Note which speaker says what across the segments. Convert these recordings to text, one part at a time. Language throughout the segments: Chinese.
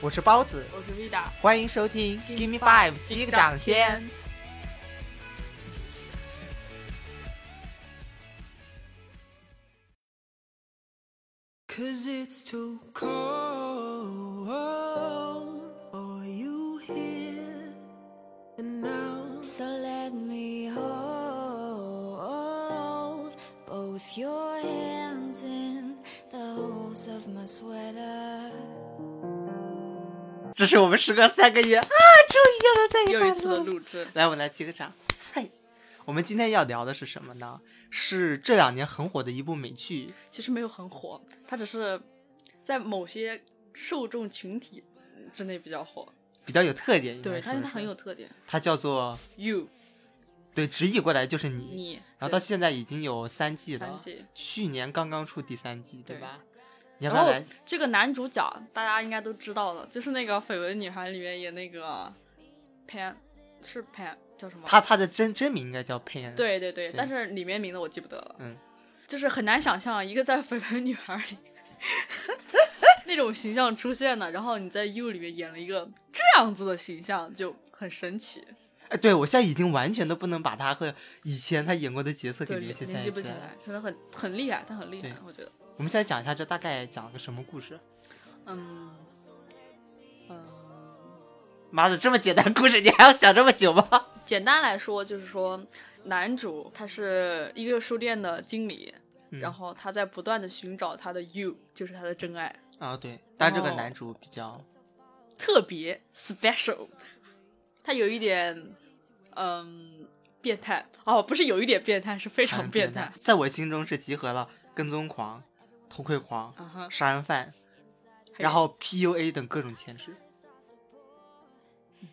Speaker 1: 我是包子，
Speaker 2: 我是 Vida，
Speaker 1: 欢迎收听 Give Me Five 击个掌先。。
Speaker 3: Cause it's too cold
Speaker 1: 这是我们时隔三个月啊，终于又能在一块
Speaker 2: 又一次的。录制，
Speaker 1: 来，我们来击个掌。嗨，我们今天要聊的是什么呢？是这两年很火的一部美剧，
Speaker 2: 其实没有很火，它只是在某些受众群体之内比较火。
Speaker 1: 比较有特点。
Speaker 2: 对，它因为它很有，特点。
Speaker 1: 它叫做
Speaker 2: You
Speaker 1: 对，直译过来就是你。
Speaker 2: 你，
Speaker 1: 然后到现在已经有三季了，
Speaker 2: 三季
Speaker 1: 去年刚刚出第三季，对
Speaker 2: 对
Speaker 1: 吧？
Speaker 2: 然后？这个男主角大家应该都知道了，就是那个《绯闻女孩》里面演那个 Pan，是 Pan 叫什么？
Speaker 1: 他他的真真名应该叫佩恩。，
Speaker 2: 对对对，
Speaker 1: 对
Speaker 2: 但是里面名字我记不得了。
Speaker 1: 嗯，
Speaker 2: 就是很难想象一个在《绯闻女孩》里 那种形象出现的，然后你在 You 里面演了一个这样子的形象，就很神奇。
Speaker 1: 哎，对我现在已经完全都不能把他和以前他演过的角色给，联系在
Speaker 2: 联系
Speaker 1: 一起了。
Speaker 2: 不起来，真的很很厉害，他很厉害，我觉得。
Speaker 1: 我们现在讲一下这大概讲了个什么故事。
Speaker 2: 嗯嗯，
Speaker 1: 妈的，这么简单故事你还要想这么久吗？
Speaker 2: 简单来说就是说，男主他是一个书店的经理，
Speaker 1: 嗯
Speaker 2: 然后他在不断的寻找他的 You，就是他的真爱。
Speaker 1: 啊，对，但这个
Speaker 2: 哦
Speaker 1: 男主比较
Speaker 2: 特别 special，他有一点嗯变态哦，不是有一点变态，是非常
Speaker 1: 很
Speaker 2: 变态。
Speaker 1: 在我心中是集合了跟踪狂、偷窥狂、杀人犯，然后 PUA 等各种潜质。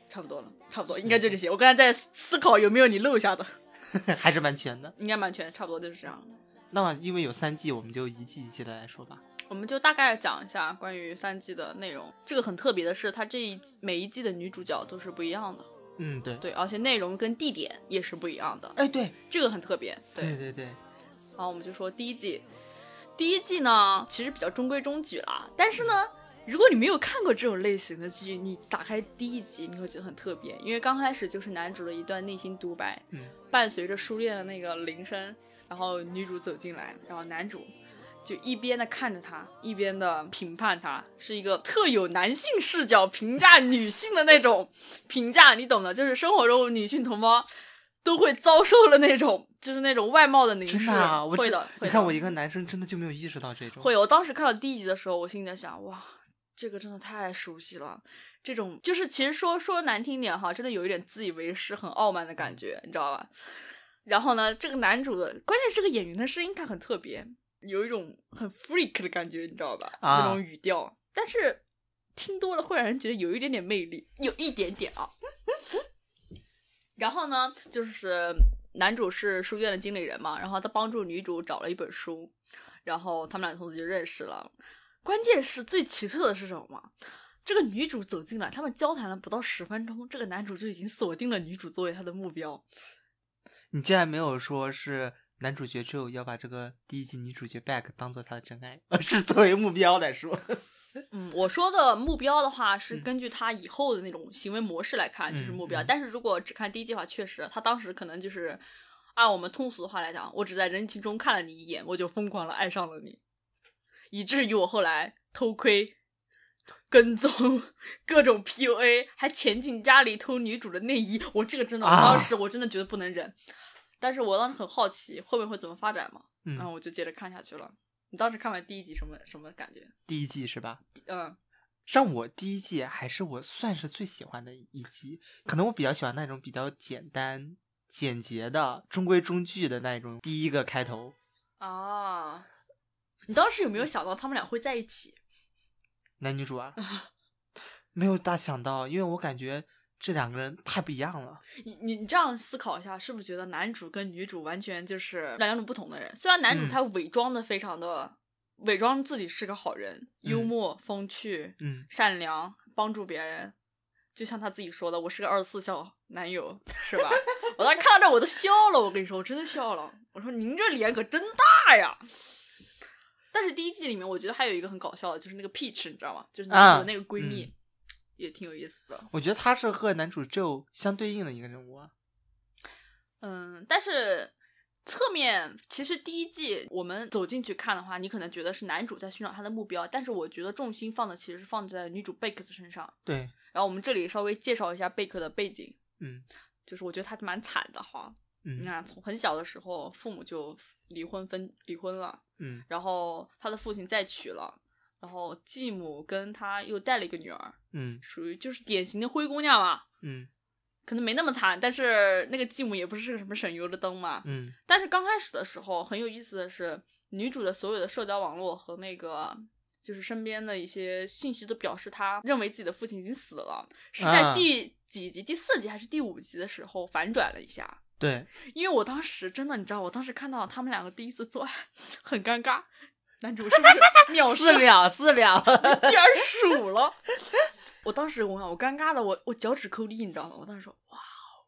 Speaker 2: 差不多了，差不多应该就这些。我刚才在思考有没有你漏下的，
Speaker 1: 还是蛮全的。
Speaker 2: 应该蛮全，差不多就是这样。
Speaker 1: 那么因为有三季，我们就一季一季的来说吧。
Speaker 2: 我们就大概讲一下关于三季的内容。这个很特别的是，它这一每一季的女主角都是不一样的，
Speaker 1: 嗯，对，
Speaker 2: 对，而且内容跟地点也是不一样的，
Speaker 1: 哎，对，
Speaker 2: 这个很特别。对，
Speaker 1: 对对对，
Speaker 2: 然后我们就说第一季，第一季呢其实比较中规中矩啦，但是呢，如果你没有看过这种类型的剧，你打开第一集你会觉得很特别，因为刚开始就是男主的一段内心独白，
Speaker 1: 嗯，
Speaker 2: 伴随着书店的那个铃声，然后女主走进来，然后男主。就一边的看着她，一边的评判她，是一个特有男性视角评价女性的那种评价，你懂的。就是生活中女性同胞都会遭受了那种，就是那种外貌的凝视。
Speaker 1: 真的啊，我这
Speaker 2: 会的，
Speaker 1: 你看我一个男生真的就没有意识到这种。
Speaker 2: 会。我当时看到第一集的时候，我心里在想，哇，这个真的太熟悉了。这种就是其实说说难听点哈，真的有一点自以为是、很傲慢的感觉，你知道吧？然后呢，这个男主的关键是这个演员的声音，他很特别，有一种很 freak 的感觉，你知道吧？
Speaker 1: 啊
Speaker 2: 那种语调，但是听多了会让人觉得有一点点魅力，有一点点啊。然后呢，就是男主是书店的经理人嘛，然后他帮助女主找了一本书，然后他们俩从此就认识了。关键是最奇特的是什么吗？这个女主走进来，他们交谈了不到十分钟，这个男主就已经锁定了女主作为他的目标。
Speaker 1: 你竟然没有说是男主角之后要把这个第一季女主角 back 当做他的真爱，而是作为目标来说。
Speaker 2: 嗯，我说的目标的话是
Speaker 1: 嗯
Speaker 2: 根据他以后的那种行为模式来看，就是目标。但是如果只看第一季的话，确实他当时可能就是按我们通俗的话来讲，我只在人群中看了你一眼，我就疯狂的爱上了你，以至于我后来偷窥、跟踪、各种 PUA，还潜进家里偷女主的内衣。我这个真的，我
Speaker 1: 啊
Speaker 2: 当时我真的觉得不能忍。但是我当时很好奇后面会怎么发展嘛，
Speaker 1: 嗯
Speaker 2: 然后我就接着看下去了。你当时看完第一集什么什么感觉？
Speaker 1: 第一季是吧？
Speaker 2: 嗯。
Speaker 1: 让我第一季还是我算是最喜欢的一集，可能我比较喜欢那种比较简单、简洁的、中规中矩的那种第一个开头。
Speaker 2: 啊，你当时有没有想到他们俩会在一起？
Speaker 1: 男女主啊，没有大想到，因为我感觉这两个人太不一样了。
Speaker 2: 你你你这样思考一下，是不是觉得男主跟女主完全就是两种不同的人？虽然男主
Speaker 1: 嗯
Speaker 2: 他伪装的非常的、伪装自己是个好人，幽
Speaker 1: 嗯
Speaker 2: 默、风趣、
Speaker 1: 嗯，
Speaker 2: 善良，帮助别人，就像他自己说的，我是个二十四孝男友，是吧？我当时看到这我都笑了，我跟你说，我真的笑了。我说您这脸可真大呀！但是第一季里面，我觉得还有一个很搞笑的，就是那个 Peach，你知道吗？就是男主的那个闺蜜，也挺有意思的。
Speaker 1: 我觉得他是和男主 Joe 相对应的一个人物啊。
Speaker 2: 嗯，但是侧面其实第一季我们走进去看的话，你可能觉得是男主在寻找他的目标，但是我觉得重心放的其实是放在女主贝克的身上。
Speaker 1: 对，
Speaker 2: 然后我们这里稍微介绍一下贝克的背景，
Speaker 1: 嗯
Speaker 2: 就是我觉得他蛮惨的哈。你
Speaker 1: 嗯
Speaker 2: 看，从很小的时候父母就离婚分离婚了，
Speaker 1: 嗯
Speaker 2: 然后他的父亲再娶了，然后继母跟她又带了一个女儿，
Speaker 1: 嗯
Speaker 2: 属于就是典型的灰姑娘嘛。
Speaker 1: 嗯
Speaker 2: 可能没那么惨，但是那个继母也不是个什么省油的灯嘛。
Speaker 1: 嗯
Speaker 2: 但是刚开始的时候，很有意思的是，女主的所有的社交网络和那个就是身边的一些信息都表示她认为自己的父亲已经死了，是在
Speaker 1: 啊
Speaker 2: 第几集、第四集还是第五集的时候反转了一下。
Speaker 1: 对，
Speaker 2: 因为我当时真的，你知道，我当时看到他们两个第一次做爱，很尴尬。男主是不是藐视
Speaker 1: 四秒四秒，
Speaker 2: 居 然数了。我当时我我尴尬的我我脚趾抠地，你知道吗？我当时说哇哦，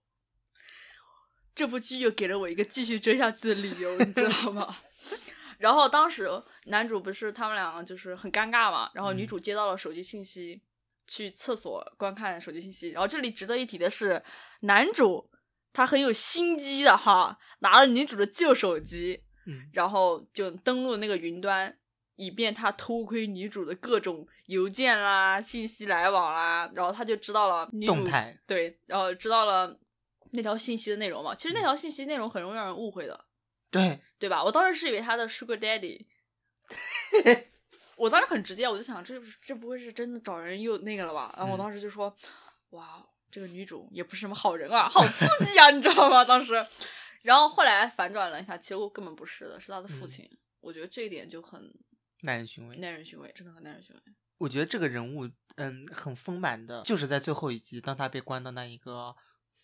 Speaker 2: 这部剧又给了我一个继续追下去的理由，你知道吗？然后当时男主不是他们两个就是很尴尬嘛，然后女主接到了手机信息，去厕所观看手机信息。然后这里值得一提的是，男主他很有心机的哈，拿了女主的旧手机，
Speaker 1: 嗯
Speaker 2: 然后就登录那个云端，以便他偷窥女主的各种邮件啦、信息来往啦，然后他就知道了女主
Speaker 1: 动态
Speaker 2: 对，然后知道了那条信息的内容嘛。其实那条信息内容很容易让人误会的，
Speaker 1: 对，
Speaker 2: 对吧？我当时是以为他的 Sugar Daddy，我当时很直接，我就想这不是这不会是真的找人又那个了吧？然后我
Speaker 1: 嗯
Speaker 2: 当时就说，哇，这个女主也不是什么好人啊，好刺激啊，你知道吗？当时，然后后来反转了一下，其实我根本不是的，是他的父
Speaker 1: 嗯
Speaker 2: 亲。我觉得这一点就很
Speaker 1: 耐人寻味。
Speaker 2: 耐人寻味，真的很耐人寻味。
Speaker 1: 我觉得这个人物，嗯，很丰满的，就是在最后一集，当他被关到那一个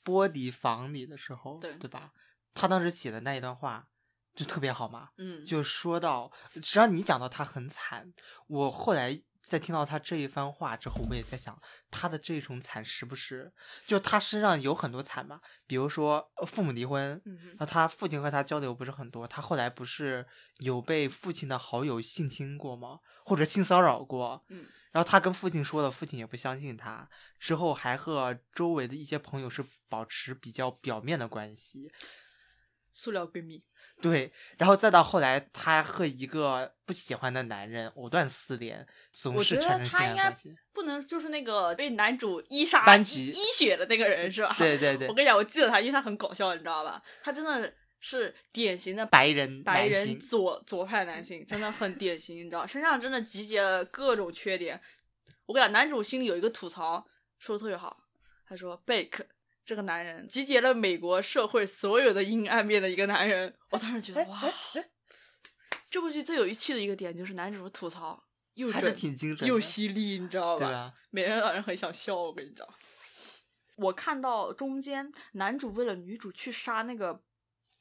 Speaker 1: 玻璃房里的时候，
Speaker 2: 对
Speaker 1: 对吧？他当时写的那一段话就特别好嘛，
Speaker 2: 嗯，
Speaker 1: 就说到，实际上你讲到他很惨，我后来在听到他这一番话之后，我也在想，他的这种惨是不是，就他身上有很多惨嘛？比如说呃父母离婚，那他父亲和他交流不是很多，他后来不是有被父亲的好友性侵过吗？或者性骚扰过？
Speaker 2: 嗯，
Speaker 1: 然后他跟父亲说了，父亲也不相信他，之后还和周围的一些朋友是保持比较表面的关系，
Speaker 2: 塑料闺蜜，
Speaker 1: 对，然后再到后来，他和一个不喜欢的男人藕断丝连，总
Speaker 2: 我觉
Speaker 1: 是产生性
Speaker 2: 得他应该
Speaker 1: 爱关系。
Speaker 2: 不能就是那个被男主伊莎医
Speaker 1: 班级
Speaker 2: 医血的那个人是吧？
Speaker 1: 对对对
Speaker 2: 我，跟你讲，我记得他，因为他很搞笑，你知道吧？他真的是典型的
Speaker 1: 白人
Speaker 2: 白人左左派男性，真的很典型，你知道，身上真的集结了各种缺点。我跟你讲，男主心里有一个吐槽，说的特别好，他说贝克这个男人集结了美国社会所有的阴暗面的一个男人。我当时觉得哇，这部剧最有趣的一个点就是男主的吐槽又
Speaker 1: 还是
Speaker 2: 准
Speaker 1: 挺精准的，
Speaker 2: 又犀利，你知道吧？
Speaker 1: 对吧？
Speaker 2: 每人让人很想笑。我跟你讲，我看到中间男主为了女主去杀那个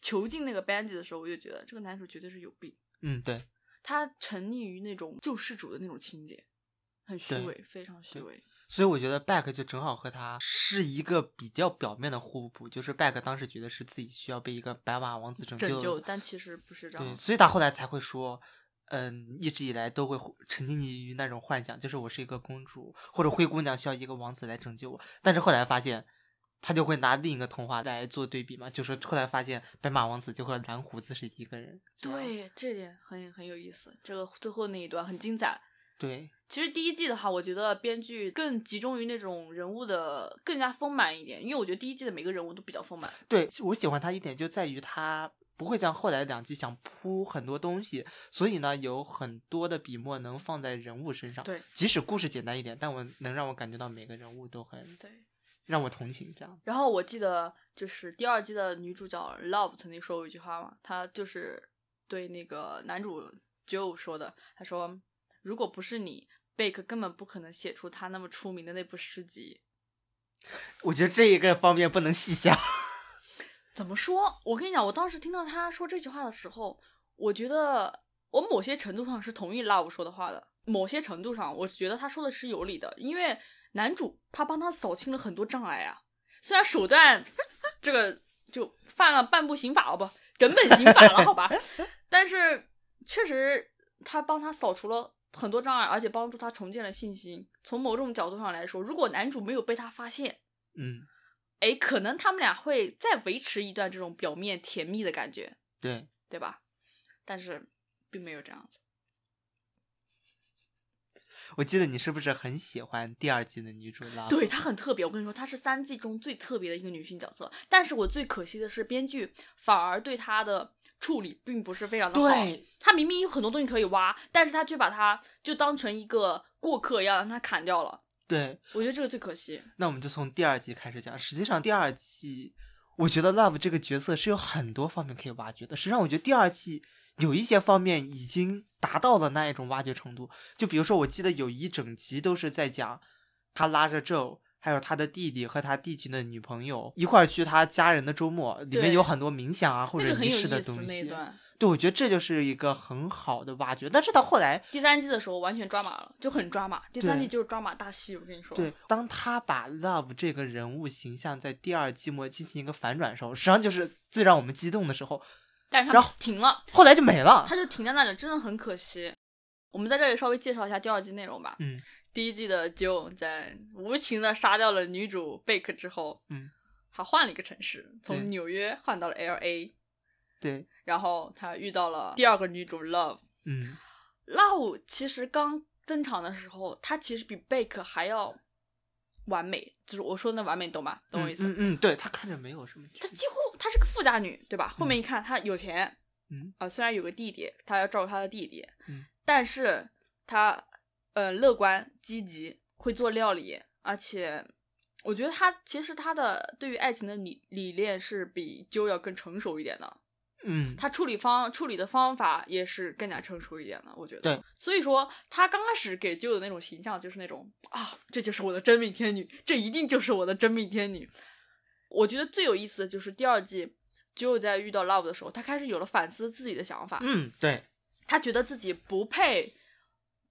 Speaker 2: 囚禁那个 Benji 的时候，我就觉得这个男主绝对是有病，
Speaker 1: 嗯，对，
Speaker 2: 他沉溺于那种救世主的那种情节，很虚伪，非常虚伪。
Speaker 1: 所以我觉得 Back 就正好和他是一个比较表面的互补，就是 Back 当时觉得是自己需要被一个白马王子拯
Speaker 2: 拯救，但其实不是这样
Speaker 1: 对，
Speaker 2: 样。
Speaker 1: 所以他后来才会说，嗯，一直以来都会沉浸于那种幻想，就是我是一个公主或者灰姑娘，需要一个王子来拯救我。但是后来发现，他就会拿另一个童话来做对比嘛，就是后来发现白马王子就和蓝胡子是一个人。
Speaker 2: 对，这点很很有意思。这个最后那一段很精彩。
Speaker 1: 对，
Speaker 2: 其实第一季的话，我觉得编剧更集中于那种人物的更加丰满一点，因为我觉得第一季的每个人物都比较丰满。
Speaker 1: 对我喜欢他一点就在于他不会像后来两季想铺很多东西，所以呢有很多的笔墨能放在人物身上。
Speaker 2: 对
Speaker 1: 即使故事简单一点，但我能让我感觉到每个人物都很
Speaker 2: 对。
Speaker 1: 让我同情。这样，
Speaker 2: 然后我记得就是第二季的女主角 Love 曾经说过一句话嘛，她就是对那个男主 Joe 说的，她说如果不是你，贝克根本不可能写出他那么出名的那部诗集。
Speaker 1: 我觉得这一个方面不能细想。
Speaker 2: 怎么说？我跟你讲，我当时听到他说这句话的时候，我觉得我某些程度上是同意 Love 说的话的，某些程度上，我觉得他说的是有理的，因为男主他帮他扫清了很多障碍啊，虽然手段这个就犯了半部刑法了不，整本刑法了好吧，但是确实他帮他扫除了很多障碍，而且帮助他重建了信心。从某种角度上来说，如果男主没有被他发现，
Speaker 1: 嗯，
Speaker 2: 哎，可能他们俩会再维持一段这种表面甜蜜的感觉，
Speaker 1: 对，
Speaker 2: 对吧？但是并没有这样子。
Speaker 1: 我记得你是不是很喜欢第二季的女主 Love？
Speaker 2: 对她很特别，我跟你说，她是三季中最特别的一个女性角色。但是我最可惜的是，编剧反而对她的处理并不是非常的好。
Speaker 1: 对，
Speaker 2: 他明明有很多东西可以挖，但是他却把它就当成一个过客一样，让他砍掉了。
Speaker 1: 对，
Speaker 2: 我觉得这个最可惜。
Speaker 1: 那我们就从第二季开始讲。实际上，第二季我觉得 Love 这个角色是有很多方面可以挖掘的。实际上，我觉得第二季有一些方面已经达到了那一种挖掘程度。就比如说，我记得有一整集都是在讲他拉着 Joe，还有他的弟弟和他弟弟的女朋友一块儿去他家人的周末，里面有很多冥想啊或者仪式的东西。对，我觉得这就是一个很好的挖掘。但是到后来，
Speaker 2: 第三季的时候完全抓马了，就很抓马。第三季就是抓马大戏，我跟你说。
Speaker 1: 对，当他把 Love 这个人物形象在第二季末进行一个反转的时候，实际上就是最让我们激动的时候。
Speaker 2: 但是他
Speaker 1: 然后
Speaker 2: 停了，
Speaker 1: 后来就没了
Speaker 2: 他。就停在那里，真的很可惜。我们在这里稍微介绍一下第二季内容吧。
Speaker 1: 嗯
Speaker 2: 第一季的 Joe 在无情的杀掉了女主贝克之后，
Speaker 1: 嗯，
Speaker 2: 他换了一个城市，从纽约换到了 L.A。
Speaker 1: 对，
Speaker 2: 然后他遇到了第二个女主 Love。
Speaker 1: 嗯
Speaker 2: Love 其实刚登场的时候，她其实比贝克还要完美，就是我说的那完美，你懂吗？懂我意思？
Speaker 1: 嗯嗯，对她看着没有什么。
Speaker 2: 她几乎她是个富家女，对吧？后面一看她有钱，
Speaker 1: 嗯
Speaker 2: 啊、虽然有个弟弟，她要照顾她的弟弟，
Speaker 1: 嗯
Speaker 2: 但是她呃乐观积极，会做料理，而且我觉得他其实他的对于爱情的理理念是比 Joe 要更成熟一点的。
Speaker 1: 嗯，
Speaker 2: 他处理方处理的方法也是更加成熟一点的，我觉得。
Speaker 1: 对，
Speaker 2: 所以说他刚开始给舅的那种形象就是那种啊，这就是我的真命天女，这一定就是我的真命天女。我觉得最有意思的就是第二季，舅在遇到 Love 的时候，他开始有了反思自己的想法，
Speaker 1: 嗯对，
Speaker 2: 他觉得自己不配，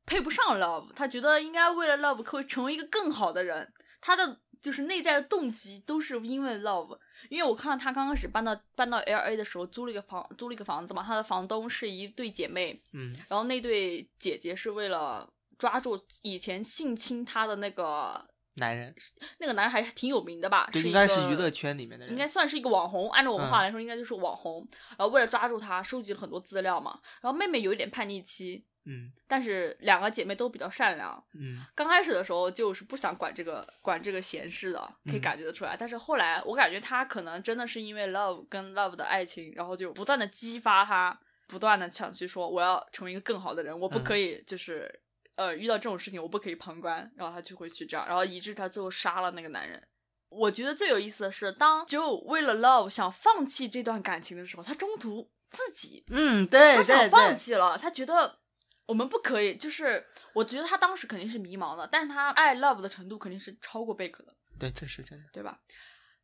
Speaker 2: 配不上 Love，他觉得应该为了 Love 可以成为一个更好的人，他的就是内在的动机都是因为 Love。因为我看到他刚开始搬到搬到 L A 的时候，租了一个房租了一个房子嘛，他的房东是一对姐妹，
Speaker 1: 嗯
Speaker 2: 然后那对姐姐是为了抓住以前性侵他的那个
Speaker 1: 男人，
Speaker 2: 那个男人还是挺有名的吧？
Speaker 1: 应该是
Speaker 2: 个
Speaker 1: 娱乐圈里面的人，
Speaker 2: 应该算是一个网红，按照我们话
Speaker 1: 嗯
Speaker 2: 来说，应该就是网红。然后为了抓住他，收集了很多资料嘛。然后妹妹有一点叛逆期，
Speaker 1: 嗯
Speaker 2: 但是两个姐妹都比较善良。
Speaker 1: 嗯
Speaker 2: 刚开始的时候就是不想管这个管这个闲事的，可以
Speaker 1: 嗯
Speaker 2: 感觉得出来。但是后来我感觉他可能真的是因为 love 跟 love 的爱情，然后就不断的激发他，不断的想去说我要成为一个更好的人，我不
Speaker 1: 嗯
Speaker 2: 可以就是、呃遇到这种事情我不可以旁观，然后他就会去这样，然后以致他最后杀了那个男人。我觉得最有意思的是，当 Joe 为了 Love 想放弃这段感情的时候，他中途自己
Speaker 1: 嗯，对对
Speaker 2: 他想放，弃了，他觉得我们不可以，就是我觉得他当时肯定是迷茫的，但是他爱 love 的程度肯定是超过贝克的，
Speaker 1: 对，这是真的，
Speaker 2: 对吧？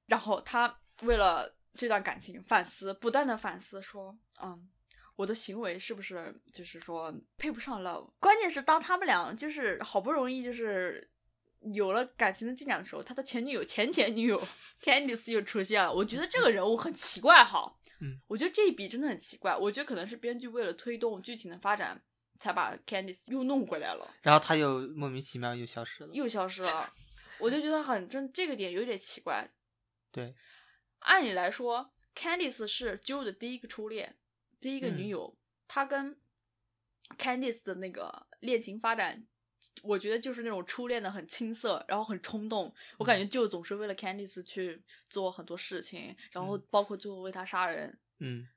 Speaker 2: 然后他为了这段感情反思，不断的反思说，嗯。我的行为是不是就是说配不上 love？关键是当他们俩就是好不容易就是有了感情的进展的时候，他的前女友前前女友 Candice 又出现了。我觉得这个人物很奇怪哈，
Speaker 1: 嗯，
Speaker 2: 我觉得这一笔真的很奇怪。我觉得可能是编剧为了推动剧情的发展，才把 Candice 又弄回来了，
Speaker 1: 然后他又莫名其妙又消失了，
Speaker 2: 又消失了。我就觉得很真，这个点有点奇怪。
Speaker 1: 对，
Speaker 2: 按理来说，Candice 是 Joe 的第一个初恋，第一个女
Speaker 1: 嗯
Speaker 2: 友，她跟 Candice 的那个恋情发展，我觉得就是那种初恋的很青涩，然后很冲动。我感觉 Joe 总是为了 Candice 去做很多事情，然后
Speaker 1: 嗯
Speaker 2: 包括最后为她杀人。
Speaker 1: 嗯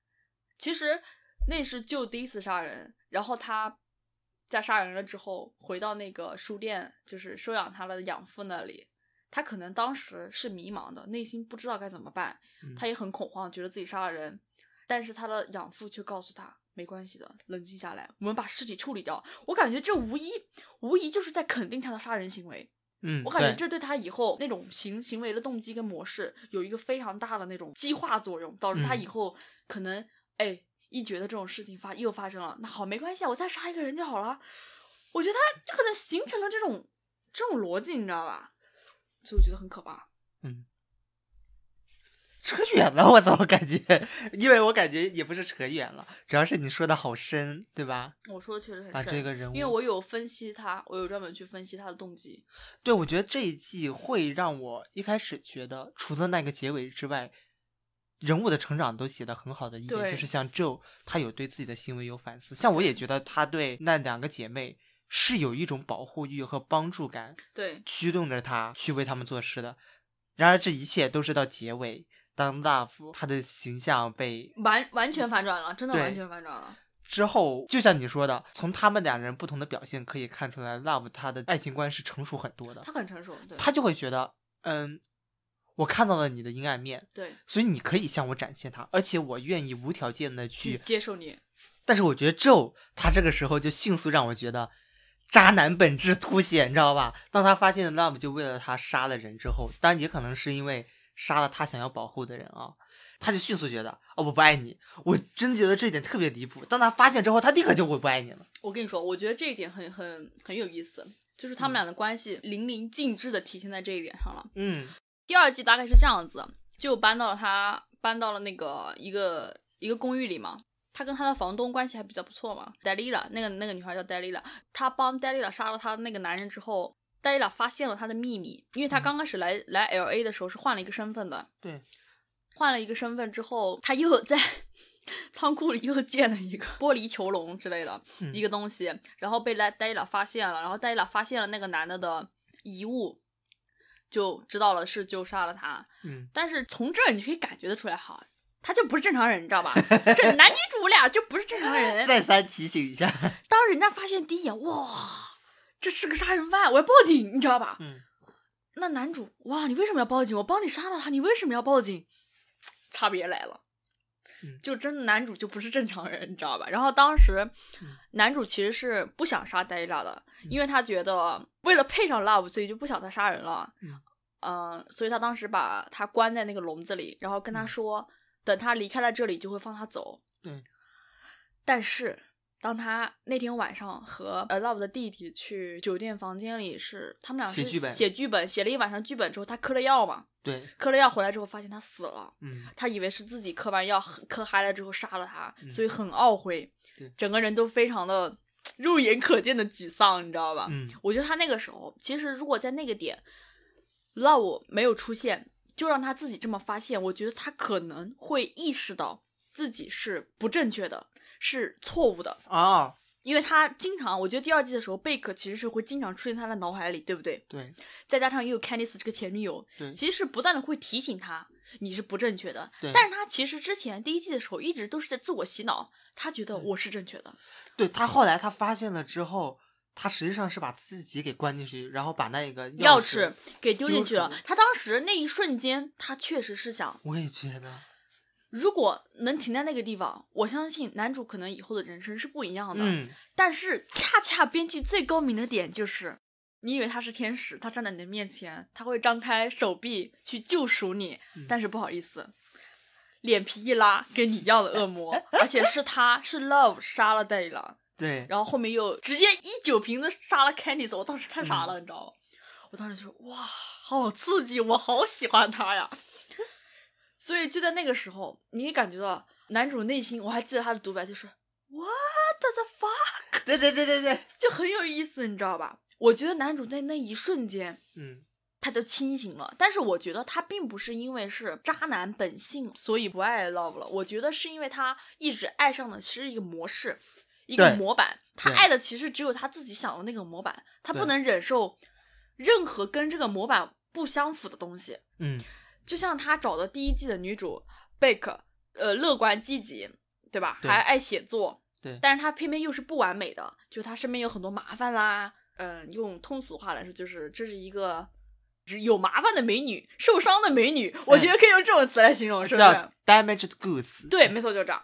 Speaker 2: 其实那是 Joe 第一次杀人，然后他在杀人了之后回到那个书店，就是收养他的养父那里。他可能当时是迷茫的，内心不知道该怎么办，
Speaker 1: 嗯
Speaker 2: 他也很恐慌，觉得自己杀了人，但是他的养父却告诉他没关系的，冷静下来，我们把尸体处理掉。我感觉这无疑无疑就是在肯定他的杀人行为。
Speaker 1: 嗯，
Speaker 2: 我感觉这对他以后那种行行为的动机跟模式有一个非常大的那种激化作用，导致他以
Speaker 1: 嗯
Speaker 2: 后可能哎一觉得这种事情发又发生了，那好没关系啊，我再杀一个人就好了。我觉得他就可能形成了这种这种逻辑，你知道吧？所以我觉得很可怕。
Speaker 1: 嗯，扯远了，我怎么感觉？因为我感觉也不是扯远了，主要是你说的好深，对吧？
Speaker 2: 我说的确实很
Speaker 1: 把
Speaker 2: 深，
Speaker 1: 这个人物，
Speaker 2: 因为我有分析他，我有专门去分析他的动机。
Speaker 1: 对我觉得这一季会让我一开始觉得，除了那个结尾之外，人物的成长都写得很好的一点，就是像 Joe，他有对自己的行为有反思，像我也觉得他对那两个姐妹是有一种保护欲和帮助感，
Speaker 2: 对，
Speaker 1: 驱动着他去为他们做事的。然而这一切都是到结尾，当 Love 他的形象被
Speaker 2: 完完全反转了，真的完全反转了。
Speaker 1: 之后，就像你说的，从他们两人不同的表现可以看出来，Love 他的爱情观是成熟很多的
Speaker 2: 他。很成熟，对，
Speaker 1: 他就会觉得，嗯，我看到了你的阴暗面，
Speaker 2: 对
Speaker 1: 所以你可以向我展现它，而且我愿意无条件的
Speaker 2: 去
Speaker 1: 去。
Speaker 2: 接受你。
Speaker 1: 但是我觉得 Joe 他这个时候就迅速让我觉得渣男本质凸显，你知道吧？当他发现 Love 就为了他杀了人之后，当然也可能是因为杀了他想要保护的人啊。他就迅速觉得，哦，我不爱你，我真的觉得这一点特别离谱。当他发现之后，他立刻就我不爱你了。
Speaker 2: 我跟你说，我觉得这一点很很很有意思，就是他们
Speaker 1: 嗯
Speaker 2: 俩的关系淋漓尽致的体现在这一点上了。
Speaker 1: 嗯
Speaker 2: 第二季大概是这样子，就搬到了他搬到了那个一个一个公寓里嘛。他跟他的房东关系还比较不错嘛。戴丽拉那个那个女孩叫戴丽拉，他帮戴丽拉杀了他的那个男人之后，戴丽拉发现了他的秘密，因为他
Speaker 1: 嗯
Speaker 2: 刚开始来、来 L A 的时候是换了一个身份的，
Speaker 1: 对，
Speaker 2: 换了一个身份之后，他又在 仓库里又建了一个玻璃囚笼之类的、
Speaker 1: 嗯
Speaker 2: 一个东西，然后被戴戴丽拉发现了，然后戴丽拉发现了那个男的的遗物，就知道了是就杀了他。
Speaker 1: 嗯，
Speaker 2: 但是从这你可以感觉得出来，哈，他就不是正常人，你知道吧？这男女主俩就不是正常人。
Speaker 1: 再三提醒一下。
Speaker 2: 当人家发现第一眼，哇，这是个杀人犯，我要报警，你知道吧？
Speaker 1: 嗯，
Speaker 2: 那男主，哇，你为什么要报警？我帮你杀了他，你为什么要报警？差别来了
Speaker 1: 嗯，
Speaker 2: 就真的男主就不是正常人，你知道吧？然后当时
Speaker 1: 嗯
Speaker 2: 男主其实是不想杀戴丽拉的，因为他觉得为了配上 Love，所以就不想再杀人了。
Speaker 1: 嗯
Speaker 2: 嗯，所以他当时把他关在那个笼子里，然后跟他
Speaker 1: 嗯
Speaker 2: 说，等他离开了这里就会放他走。
Speaker 1: 对。
Speaker 2: 但是当他那天晚上和呃 Love 的弟弟去酒店房间里是，他们俩是
Speaker 1: 写剧本
Speaker 2: 写剧本，写了一晚上剧本之后，他嗑了药嘛，
Speaker 1: 对，
Speaker 2: 嗑了药回来之后发现他死了，
Speaker 1: 嗯
Speaker 2: 他以为是自己嗑完药嗑嗨了之后杀了他，
Speaker 1: 嗯
Speaker 2: 所以很懊悔
Speaker 1: 对，
Speaker 2: 整个人都非常的肉眼可见的沮丧，你知道吧？
Speaker 1: 嗯
Speaker 2: 我觉得他那个时候，其实如果在那个点，Love 没有出现，就让他自己这么发现，我觉得他可能会意识到自己是不正确的，是错误的。
Speaker 1: 啊，
Speaker 2: 因为他经常，我觉得第二季的时候，贝克其实是会经常出现他的脑海里，对不对？
Speaker 1: 对
Speaker 2: 再加上又有 Candice 这个前女友，
Speaker 1: 对
Speaker 2: 其实是不断的会提醒他你是不正确的。
Speaker 1: 对
Speaker 2: 但是他其实之前第一季的时候一直都是在自我洗脑，他觉得我是正确的。
Speaker 1: 对，他后来他发现了之后，他实际上是把自己给关进去，然后把那个
Speaker 2: 钥
Speaker 1: 匙
Speaker 2: 匙给丢进去了。他当时那一瞬间，他确实是想，
Speaker 1: 我也觉得，
Speaker 2: 如果能停在那个地方，我相信男主可能以后的人生是不一样的。
Speaker 1: 嗯，
Speaker 2: 但是恰恰编剧最高明的点就是，你以为他是天使，他站在你的面前，他会张开手臂去救赎你，
Speaker 1: 嗯
Speaker 2: 但是不好意思，脸皮一拉，跟你一样的恶魔，而且是他是 Love 杀了戴丽拉，
Speaker 1: 对，
Speaker 2: 然后后面又直接一酒瓶子杀了 Candice，我当时看傻
Speaker 1: 嗯
Speaker 2: 了，你知道吗？我当时就说哇，好刺激，我好喜欢他呀。所以就在那个时候，你也感觉到男主内心，我还记得他的独白就是 What the fuck，
Speaker 1: 对对对对对，
Speaker 2: 就很有意思，你知道吧？我觉得男主在那一瞬间
Speaker 1: 嗯
Speaker 2: 他就清醒了，但是我觉得他并不是因为是渣男本性，所以不爱 love 了。我觉得是因为他一直爱上的是一个模式，一个模板，他爱的其实只有他自己想的那个模板，他不能忍受任何跟这个模板不相符的东西。
Speaker 1: 嗯
Speaker 2: 就像他找的第一季的女主贝克，呃，乐观积极，对吧？
Speaker 1: 对
Speaker 2: 还爱写作，
Speaker 1: 对
Speaker 2: 但是她偏偏又是不完美的，就是她身边有很多麻烦啦。嗯、用通俗话来说，就是这是一个只有麻烦的美女，受伤的美女，我觉得可以用这种词来形容，是不是？
Speaker 1: 叫 damaged goods，
Speaker 2: 对，没错，就是这样。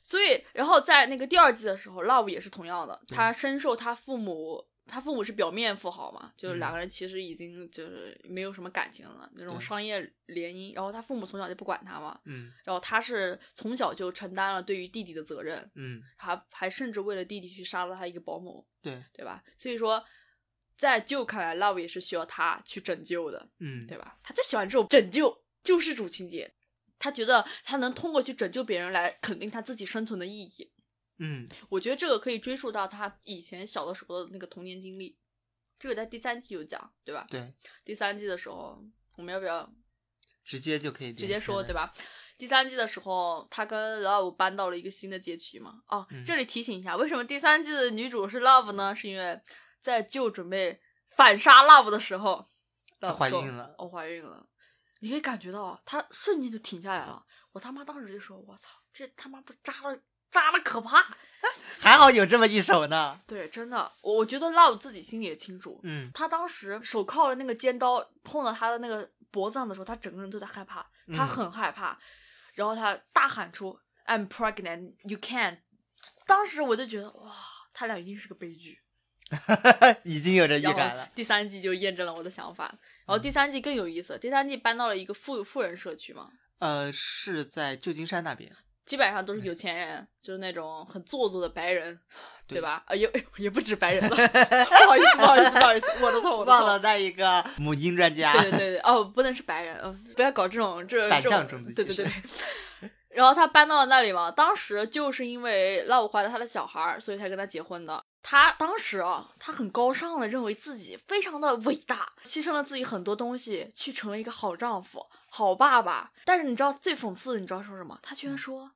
Speaker 2: 所以，然后在那个第二季的时候，Love 也是同样的，他深受他父母，他父母是表面富豪嘛，就是
Speaker 1: 嗯
Speaker 2: 两个人其实已经就是没有什么感情了，那种商业联姻。然后他父母从小就不管他嘛，
Speaker 1: 嗯
Speaker 2: 然后他是从小就承担了对于弟弟的责任，
Speaker 1: 嗯，
Speaker 2: 还还甚至为了弟弟去杀了他一个保姆，
Speaker 1: 对，
Speaker 2: 对吧？所以说，在 Joe 看来，Love 也是需要他去拯救的，
Speaker 1: 嗯
Speaker 2: 对吧？他就喜欢这种拯救救世主情节。他觉得他能通过去拯救别人来肯定他自己生存的意义。
Speaker 1: 嗯，
Speaker 2: 我觉得这个可以追溯到他以前小的时候的那个童年经历，这个在第三季有讲，对吧？
Speaker 1: 对，
Speaker 2: 第三季的时候，我们要不要
Speaker 1: 直接就可以
Speaker 2: 直接说，对
Speaker 1: 吧？
Speaker 2: 第三季的时候，他跟 Love 搬到了一个新的街区嘛。哦，
Speaker 1: 嗯
Speaker 2: 这里提醒一下，为什么第三季的女主是 Love 呢？是因为在就准备反杀 Love 的时候
Speaker 1: 她
Speaker 2: ，Love
Speaker 1: 怀孕了
Speaker 2: 哦，怀孕了。你可以感觉到，她瞬间就停下来了。我他妈当时就说：“我操，这他妈不扎了，扎的可怕。
Speaker 1: 还好有这么一手呢。”
Speaker 2: 对，真的，我我觉得 Love 自己心里也清楚，
Speaker 1: 嗯，
Speaker 2: 他当时手铐了那个尖刀碰到他的那个脖子上的时候，他整个人都在害怕，他
Speaker 1: 嗯
Speaker 2: 很害怕，然后他大喊出 "I'm pregnant, you can't"。当时我就觉得哇，他俩一定是个悲剧。
Speaker 1: 已经有这预
Speaker 2: 然
Speaker 1: 感了。
Speaker 2: 第三季就验证了我的想法。然后第三季更有意思，第三季搬到了一个富富人社区嘛，
Speaker 1: 呃，是在旧金山那边。
Speaker 2: 基本上都是有钱人，就是那种很做作的白人，
Speaker 1: 对
Speaker 2: 吧？啊，也 也不止白人了，不好意思，不好意思，不好意思，我的错，我的错。
Speaker 1: 忘了那一个母婴专家。
Speaker 2: 对对对对，哦，不能是白人，哦，不要搞这种这种
Speaker 1: 向种族
Speaker 2: 对对对。然后他搬到了那里嘛，当时就是因为 Love 怀了他的小孩，所以才跟他结婚的。他当时啊，他很高尚的认为自己非常的伟大，牺牲了自己很多东西去成为一个好丈夫、好爸爸。但是你知道最讽刺的，你知道说什么？他
Speaker 1: 嗯
Speaker 2: 居然说：“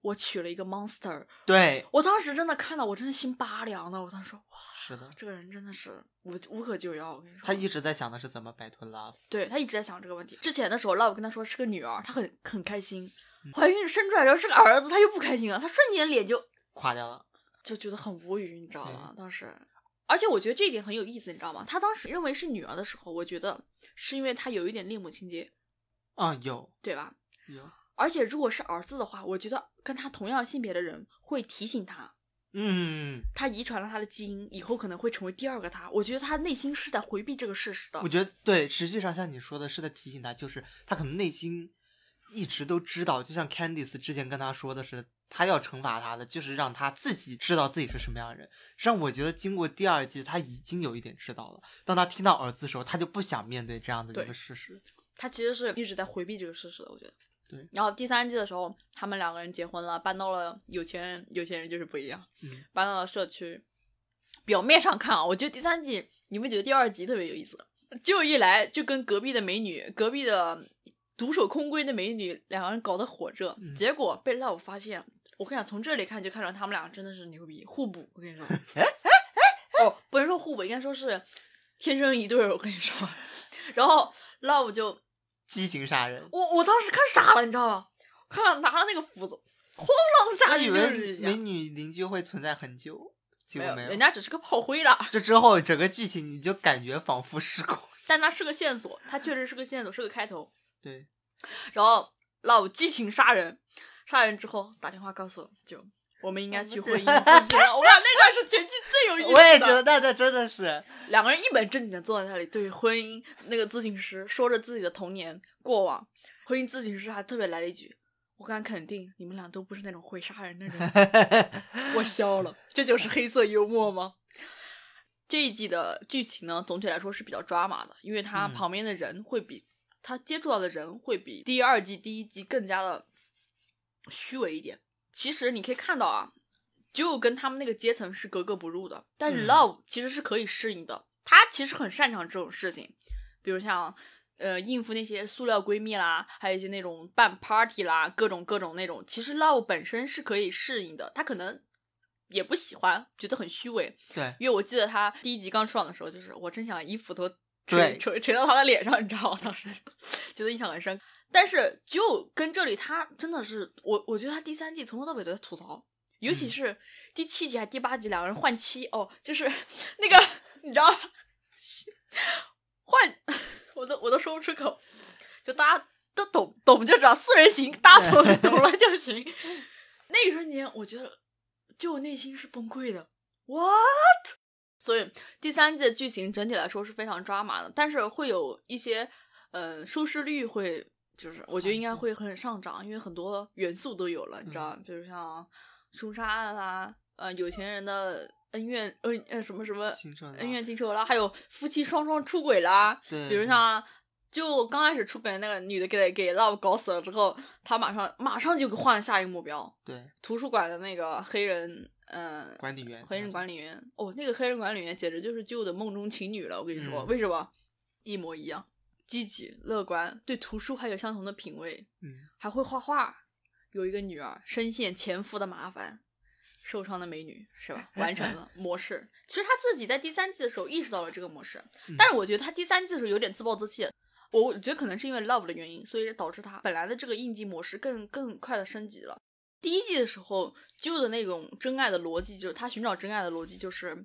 Speaker 2: 我娶了一个 monster。
Speaker 1: 对”
Speaker 2: 我当时真的看到，我真的心拔凉的。我当时说：“哇，
Speaker 1: 是的，
Speaker 2: 这个人真的是无无可救药。”我跟你说，
Speaker 1: 他一直在想的是怎么摆脱 love。
Speaker 2: 对他一直在想这个问题。之前的时候，Love 跟他说是个女儿，他很很开心。
Speaker 1: 嗯
Speaker 2: 怀孕生出来之后是个儿子，他又不开心了，他瞬间脸就
Speaker 1: 垮掉了。
Speaker 2: 就觉得很无语，你知道吗？当时，而且我觉得这一点很有意思，你知道吗？他当时认为是女儿的时候，我觉得是因为他有一点恋母情节，
Speaker 1: 啊、有
Speaker 2: 对吧？
Speaker 1: 有，
Speaker 2: 而且如果是儿子的话，我觉得跟他同样性别的人会提醒他，
Speaker 1: 嗯，
Speaker 2: 他遗传了他的基因，以后可能会成为第二个他。我觉得他内心是在回避这个事实的
Speaker 1: 我。觉得对，实际上像你说的，是在提醒他，就是他可能内心一直都知道，就像 Candice 之前跟他说的是，他要惩罚他的，就是让他自己知道自己是什么样的人。实际上，我觉得经过第二季，他已经有一点知道了。当他听到儿子的时候，他就不想面对这样的一个事实。
Speaker 2: 他其实是一直在回避这个事实的，我觉得。
Speaker 1: 对
Speaker 2: 然后第三季的时候，他们两个人结婚了，搬到了有钱人，有钱人就是不一样，
Speaker 1: 嗯，
Speaker 2: 搬到了社区。表面上看啊，我觉得第三季，你们觉得第二集特别有意思？就一来就跟隔壁的美女，隔壁的独守空闺的美女两个人搞得火热，
Speaker 1: 嗯
Speaker 2: 结果被 Love 发现。我跟你讲，从这里看就看出来他们俩真的是牛逼，互补。我跟你说，哦，不能说互补，应该说是天生一对儿。我跟你说，然后 Love 就
Speaker 1: 激情杀人。
Speaker 2: 我我当时看傻了，你知道吗？看到拿了那个斧子，哐啷下去就是
Speaker 1: 美女邻居会存在很久，结
Speaker 2: 没有，
Speaker 1: 果没有。
Speaker 2: 人家只是个炮灰了。
Speaker 1: 这之后整个剧情你就感觉仿佛失控。
Speaker 2: 但它是个线索，它确实是个线索，是个开头。
Speaker 1: 对，
Speaker 2: 然后 Love 激情杀人，杀人之后打电话告诉我，就我们应该去婚姻咨询了。我看那段是全剧最有意思的。
Speaker 1: 我也觉得那那真的是，
Speaker 2: 两个人一本正经的坐在那里，对婚姻那个咨询师说着自己的童年过往。婚姻咨询师还特别来了一句：“我敢肯定，你们俩都不是那种会杀人的人。”我笑了，这就是黑色幽默吗？这一季的剧情呢，总体来说是比较抓马的，因为他
Speaker 1: 嗯
Speaker 2: 旁边的人会比、他接触到的人会比第二季第一季更加的虚伪一点。其实你可以看到啊，就跟他们那个阶层是格格不入的，但 Love 其实是可以适应的，他其实很擅长这种事情，比如像。呃，应付那些塑料闺蜜啦，还有一些那种办 party 啦，各种各种那种，其实 Love 本身是可以适应的，他可能也不喜欢，觉得很虚伪。
Speaker 1: 对，
Speaker 2: 因为我记得他第一集刚出场的时候，就是我真想一斧头
Speaker 1: 对
Speaker 2: 锤锤锤到他的脸上，你知道吗？当时 觉得印象很深。但是就跟这里，他真的是我，我觉得他第三季从头到尾都在吐槽，尤其
Speaker 1: 嗯
Speaker 2: 是第七集还第八集，两个人换妻哦，就是 那个你知道吗换，我都我都说不出口，就大家都懂懂就知道，四人行，大家懂懂了就行。那一瞬间，我觉得就我内心是崩溃的，what？所以第三季的剧情整体来说是非常抓马的，但是会有一些，呃，收视率会就是我觉得应该会很上涨，因为很多元素都有了，你知道吗？比如像凶杀案啦，呃，有钱人的恩怨恩呃什么什么恩怨情仇啦，还有夫妻双双出轨啦，
Speaker 1: 对，
Speaker 2: 比如像就刚开始出轨那个女的给给 Love 搞死了之后，他马上马上就换了下一个目标，
Speaker 1: 对，
Speaker 2: 图书馆的那个黑人，嗯、
Speaker 1: 管理员，
Speaker 2: 黑人管理员。哦，那个黑人管理员简直就是旧的梦中情女了，我跟你说，
Speaker 1: 嗯
Speaker 2: 为什么？一模一样，积极乐观，对图书还有相同的品味，
Speaker 1: 嗯，
Speaker 2: 还会画画，有一个女儿，深陷前夫的麻烦，受伤的美女是吧？完成了 模式。其实她自己在第三季的时候意识到了这个模式，
Speaker 1: 嗯
Speaker 2: 但是我觉得她第三季的时候有点自暴自弃。我我觉得可能是因为 love 的原因，所以导致她本来的这个应激模式更更快的升级了。第一季的时候，旧的那种真爱的逻辑，就是她寻找真爱的逻辑，就是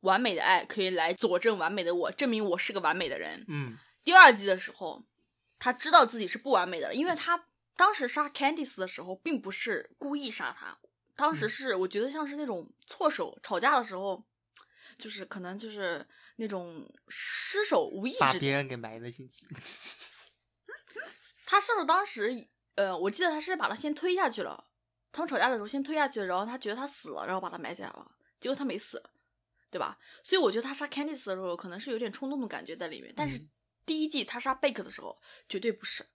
Speaker 2: 完美的爱可以来佐证完美的我，证明我是个完美的人。
Speaker 1: 嗯
Speaker 2: 第二季的时候，他知道自己是不完美的，因为他当时杀 Candice 的时候，并不是故意杀他，当时
Speaker 1: 嗯
Speaker 2: 是我觉得像是那种错手，吵架的时候，就是可能就是那种失手无意之间。
Speaker 1: 把别人给埋了进去。
Speaker 2: 他是不是当时，呃，我记得他是把他先推下去了，他们吵架的时候先推下去，然后他觉得他死了，然后把他埋起来了，结果他没死，对吧？所以我觉得他杀 Candice 的时候，可能是有点冲动的感觉在里面，但是
Speaker 1: 嗯
Speaker 2: 第一季他杀贝克的时候，绝对不是。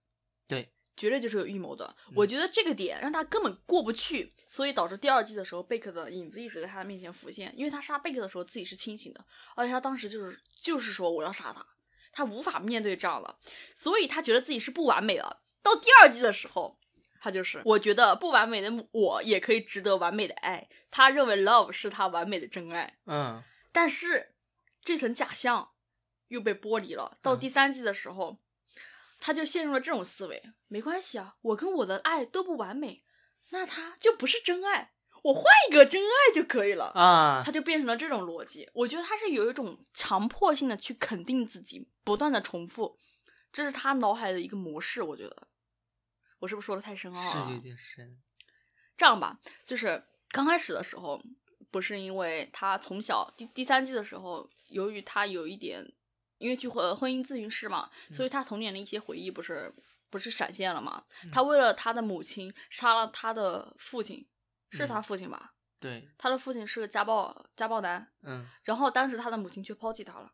Speaker 1: 对，
Speaker 2: 绝对就是有预谋的。
Speaker 1: 嗯
Speaker 2: 我觉得这个点让他根本过不去，所以导致第二季的时候，贝克的影子一直在他的面前浮现。因为他杀贝克的时候自己是清醒的，而且他当时就是就是说我要杀他，他无法面对这样了，所以他觉得自己是不完美了。到第二季的时候，他就是我觉得不完美的我也可以值得完美的爱。他认为 love 是他完美的真爱，
Speaker 1: 嗯
Speaker 2: 但是这层假象又被剥离了。到
Speaker 1: 嗯
Speaker 2: 第三季的时候，他就陷入了这种思维：没关系啊，我跟我的爱都不完美，那他就不是真爱，我换一个真爱就可以了。
Speaker 1: 啊
Speaker 2: 他，就变成了这种逻辑。我觉得他是有一种强迫性的去肯定自己，不断的重复，这是他脑海的一个模式。我觉得，我是不是说的太深奥了？
Speaker 1: 是有点深。
Speaker 2: 这样吧，就是刚开始的时候，不是因为他从小第第三季的时候，由于他有一点，因为去婚婚姻咨询师嘛，所以他童年的一些回忆不是不是闪现了嘛。他为了他的母亲杀了他的父亲，是他
Speaker 1: 嗯
Speaker 2: 父亲吧？
Speaker 1: 对，
Speaker 2: 他的父亲是个家暴家暴男，
Speaker 1: 嗯
Speaker 2: 然后当时他的母亲却抛弃他了。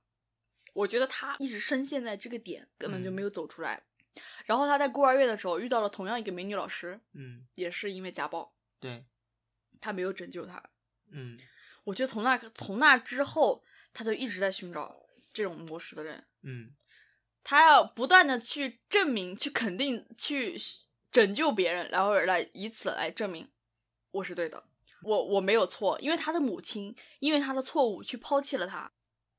Speaker 2: 我觉得他一直深陷在这个点，根本就没有走出来。然后他在孤儿院的时候遇到了同样一个美女老师，
Speaker 1: 嗯，
Speaker 2: 也是因为家暴，
Speaker 1: 对，
Speaker 2: 他没有拯救他。
Speaker 1: 嗯
Speaker 2: 我觉得从那从那之后，他就一直在寻找这种模式的人，
Speaker 1: 嗯
Speaker 2: 他要不断的去证明、去肯定、去拯救别人，然后来以此来证明我是对的，我我没有错，因为他的母亲因为他的错误去抛弃了他。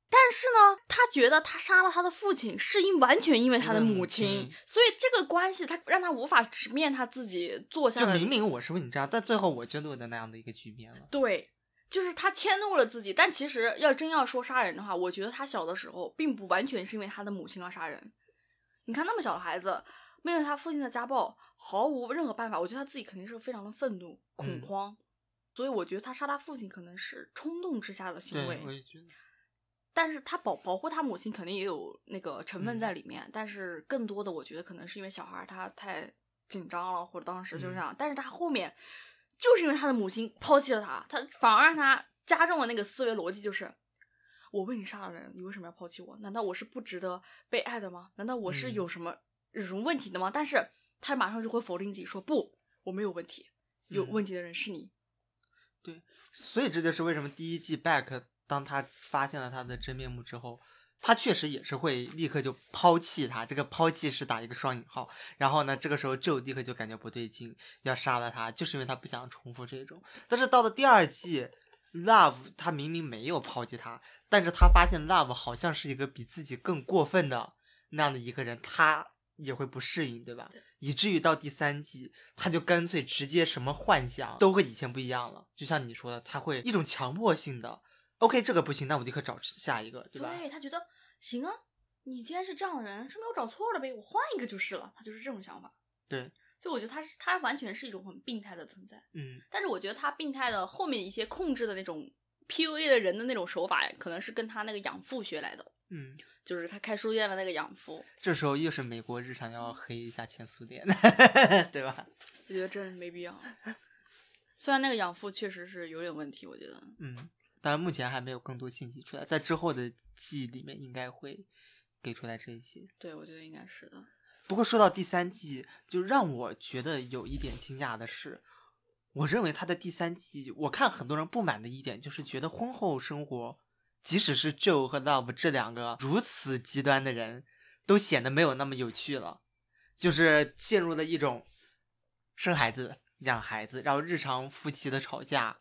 Speaker 2: 但是呢，他觉得他杀了他的父亲是因完全因为他的
Speaker 1: 母
Speaker 2: 母亲，
Speaker 1: 亲
Speaker 2: 所以这个关系他让他无法直面他自己做下的
Speaker 1: 就明明我是为你这样，但最后我就落得那样的一个局面了。
Speaker 2: 对，就是他迁怒了自己。但其实要真要说杀人的话，我觉得他小的时候并不完全是因为他的母亲而杀人。你看那么小的孩子，面对他父亲的家暴，毫无任何办法，我觉得他自己肯定是非常的愤怒、恐
Speaker 1: 嗯
Speaker 2: 慌。所以我觉得他杀他父亲可能是冲动之下的行，为
Speaker 1: 我，也觉得。
Speaker 2: 但是他保保护他母亲肯定也有那个成分
Speaker 1: 嗯
Speaker 2: 在里面，但是更多的我觉得可能是因为小孩他太紧张了，或者当时就是这
Speaker 1: 嗯
Speaker 2: 样。但是他后面就是因为他的母亲抛弃了他，他反而让他加重了那个思维逻辑，就是我为你杀了人，你为什么要抛弃我？难道我是不值得被爱的吗？难道我是
Speaker 1: 嗯
Speaker 2: 有什么、有什么问题的吗？但是他马上就会否定自己说不，我没有问题，有
Speaker 1: 嗯
Speaker 2: 问题的人是你。
Speaker 1: 对所以这就是为什么第一季 Back 当他发现了他的真面目之后，他确实也是会立刻就抛弃他。这个抛弃是打一个双引号。然后呢，这个时候 Joe 立刻就感觉不对劲，要杀了他，就是因为他不想重复这种。但是到了第二季，Love 他明明没有抛弃他，但是他发现 Love 好像是一个比自己更过分的那样的一个人，他也会不适应，对吧？以至于到第三季，他就干脆直接什么幻想都和以前不一样了。就像你说的，他会一种强迫性的，OK，这个不行，那我立刻找下一个，对吧？
Speaker 2: 对他觉得行啊，你既然是这样的人，说明我找错了呗，我换一个就是了。他就是这种想法。
Speaker 1: 对，
Speaker 2: 就我觉得他是他完全是一种很病态的存在，
Speaker 1: 嗯
Speaker 2: 但是我觉得他病态的后面一些控制的那种 PUA 的人的那种手法，可能是跟他那个养父学来的，
Speaker 1: 嗯，
Speaker 2: 就是他开书店的那个养父，
Speaker 1: 这时候又是美国日常要黑一下前苏联，对吧？
Speaker 2: 我觉得真是没必要。虽然那个养父确实是有点问题，我觉得，
Speaker 1: 嗯，当然目前还没有更多信息出来，在之后的季里面应该会给出来这一些。
Speaker 2: 对，我觉得应该是的。
Speaker 1: 不过说到第三季，就让我觉得有一点惊讶的是，我认为他的第三季，我看很多人不满的一点就是觉得婚后生活，即使是 Joe 和 Love 这两个如此极端的人，都显得没有那么有趣了，就是陷入了一种生孩子、养孩子，然后日常夫妻的吵架，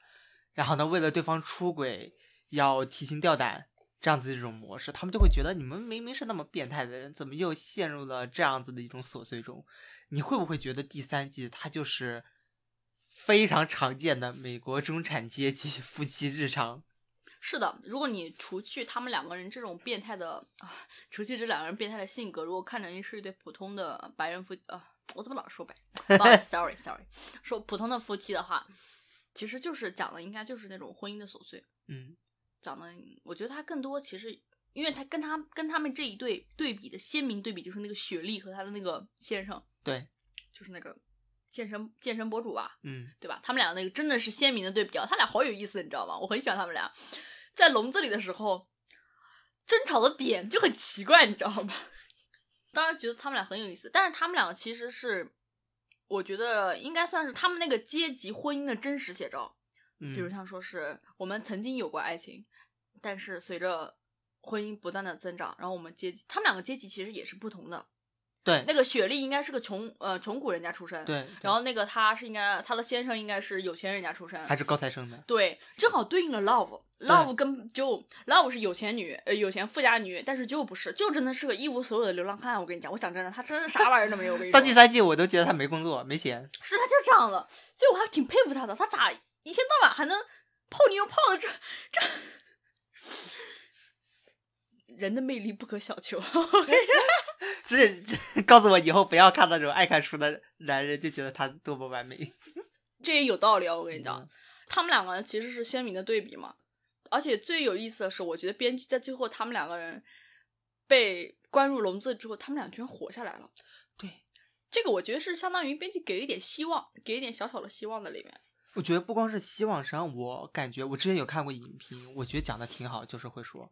Speaker 1: 然后呢，为了对方出轨要提心吊胆。这样子的一种模式，他们就会觉得你们明明是那么变态的人，怎么又陷入了这样子的一种琐碎中？你会不会觉得第三季它就是非常常见的美国中产阶级 夫妻日常？
Speaker 2: 是的，如果你除去他们两个人这种变态的啊，除去这两个人变态的性格，如果看成是一对普通的白人夫啊，我怎么老说白、哦？Sorry Sorry，说普通的夫妻的话，其实就是讲的应该就是那种婚姻的琐碎。
Speaker 1: 嗯。
Speaker 2: 讲的，我觉得他更多其实，因为他跟他跟他们这一对对比的鲜明对比，就是那个雪莉和他的那个先生，
Speaker 1: 对，
Speaker 2: 就是那个健身健身博主吧，
Speaker 1: 嗯，
Speaker 2: 对吧？他们俩那个真的是鲜明的对比啊，他俩好有意思，你知道吗？我很喜欢他们俩，在笼子里的时候争吵的点就很奇怪，你知道吗？当然觉得他们俩很有意思，但是他们两个其实是，我觉得应该算是他们那个阶级婚姻的真实写照。比如像说是我们曾经有过爱情，但是随着婚姻不断的增长，然后我们阶级，他们两个阶级其实也是不同的。
Speaker 1: 对，
Speaker 2: 那个雪莉应该是个穷呃穷苦人家出身，
Speaker 1: 对。
Speaker 2: 然后那个他是应该他的先生应该是有钱人家出身，
Speaker 1: 还是高材生的。
Speaker 2: 对，正好对应了 Love，Love 跟就 Love 是有钱女呃有钱富家女，但是就不是，就真的是个一无所有的流浪汉。我跟你讲，我讲真的，他真的啥玩意儿都没有。我跟你
Speaker 1: 到 第三季我都觉得他没工作没钱。
Speaker 2: 是他就这样的，所以我还挺佩服他的，他咋？一天到晚还能泡妞泡的这这，人的魅力不可小觑。
Speaker 1: 这告诉我以后不要看那种爱看书的男人，就觉得他多么完美。
Speaker 2: 这也有道理啊！我跟你讲，他们两个人其实是鲜明的对比嘛。而且最有意思的是，我觉得编剧在最后他们两个人被关入笼子之后，他们俩居然活下来了。
Speaker 1: 对，
Speaker 2: 这个我觉得是相当于编剧给了一点希望，给一点小小的希望在里面。
Speaker 1: 我觉得不光是希望实际上，我感觉我之前有看过影评，我觉得讲的挺好，就是会说，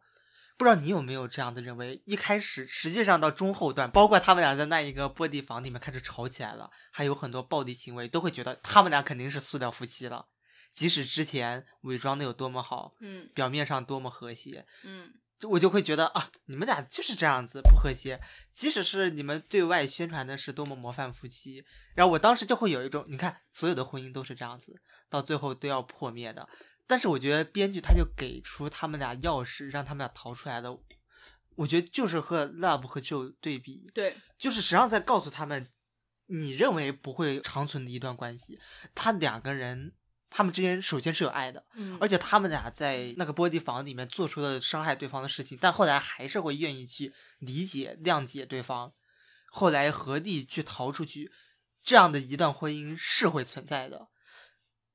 Speaker 1: 不知道你有没有这样的认为？一开始实际上到中后段，包括他们俩在那一个玻璃房里面开始吵起来了，还有很多暴力行为，都会觉得他们俩肯定是塑料夫妻了。即使之前伪装的有多么好，
Speaker 2: 嗯，
Speaker 1: 表面上多么和谐，
Speaker 2: 嗯。
Speaker 1: 我就会觉得啊，你们俩就是这样子不和谐。即使是你们对外宣传的是多么模范夫妻，然后我当时就会有一种，你看所有的婚姻都是这样子，到最后都要破灭的。但是我觉得编剧他就给出他们俩钥匙，让他们俩逃出来的。我觉得就是和 Love 和 Joe 对比，
Speaker 2: 对，
Speaker 1: 就是实际上在告诉他们，你认为不会长存的一段关系，他两个人。他们之间首先是有爱的，
Speaker 2: 嗯，
Speaker 1: 而且他们俩在那个玻璃房里面做出了伤害对方的事情，但后来还是会愿意去理解、谅解对方，后来合力去逃出去，这样的一段婚姻是会存在的。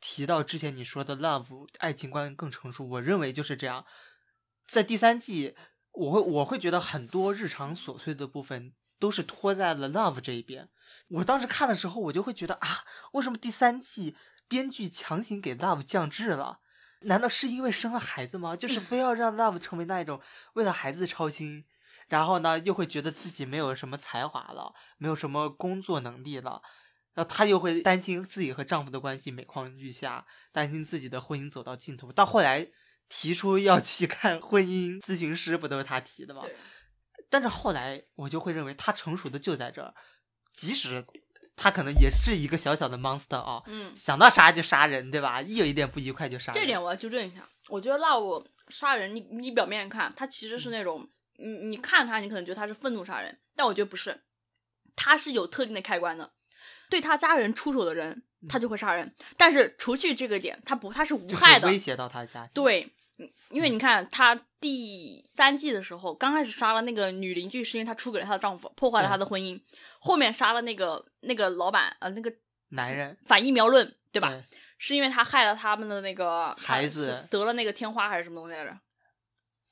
Speaker 1: 提到之前你说的 love 爱情观更成熟，我认为就是这样。在第三季，我会我会觉得很多日常琐碎的部分都是拖在了 love 这一边。我当时看的时候，我就会觉得啊，为什么第三季？编剧强行给 Love 降智了，难道是因为生了孩子吗？就是非要让 Love 成为那一种为了孩子操心，然后呢又会觉得自己没有什么才华了，没有什么工作能力了，然后她又会担心自己和丈夫的关系每况愈下，担心自己的婚姻走到尽头。到后来提出要去看婚姻咨询师，不都是她提的吗？但是后来我就会认为她成熟的就在这儿，即使。她可能也是一个小小的 monster 啊，
Speaker 2: 嗯，
Speaker 1: 想到杀就杀人，对吧？一有一点不愉快就杀。
Speaker 2: 这点我要纠正一下，我觉得 love 杀人，你你表面看他其实是那种，你你看他，你可能觉得他是愤怒杀人，但我觉得不是，他是有特定的开关的，对他家人出手的人，他就会杀人。但是除去这个点，他不，他是无害的，
Speaker 1: 威胁到他家庭。
Speaker 2: 对。因为你看，他第三季的时候，刚开始杀了那个女邻居，是因为她出轨了她的丈夫，破坏了她的婚姻。后面杀了那个那个老板，呃，那个
Speaker 1: 男人
Speaker 2: 反疫苗论，对吧？
Speaker 1: 对
Speaker 2: 是因为他害了他们的那个
Speaker 1: 孩子，
Speaker 2: 得了那个天花还是什么东西来着？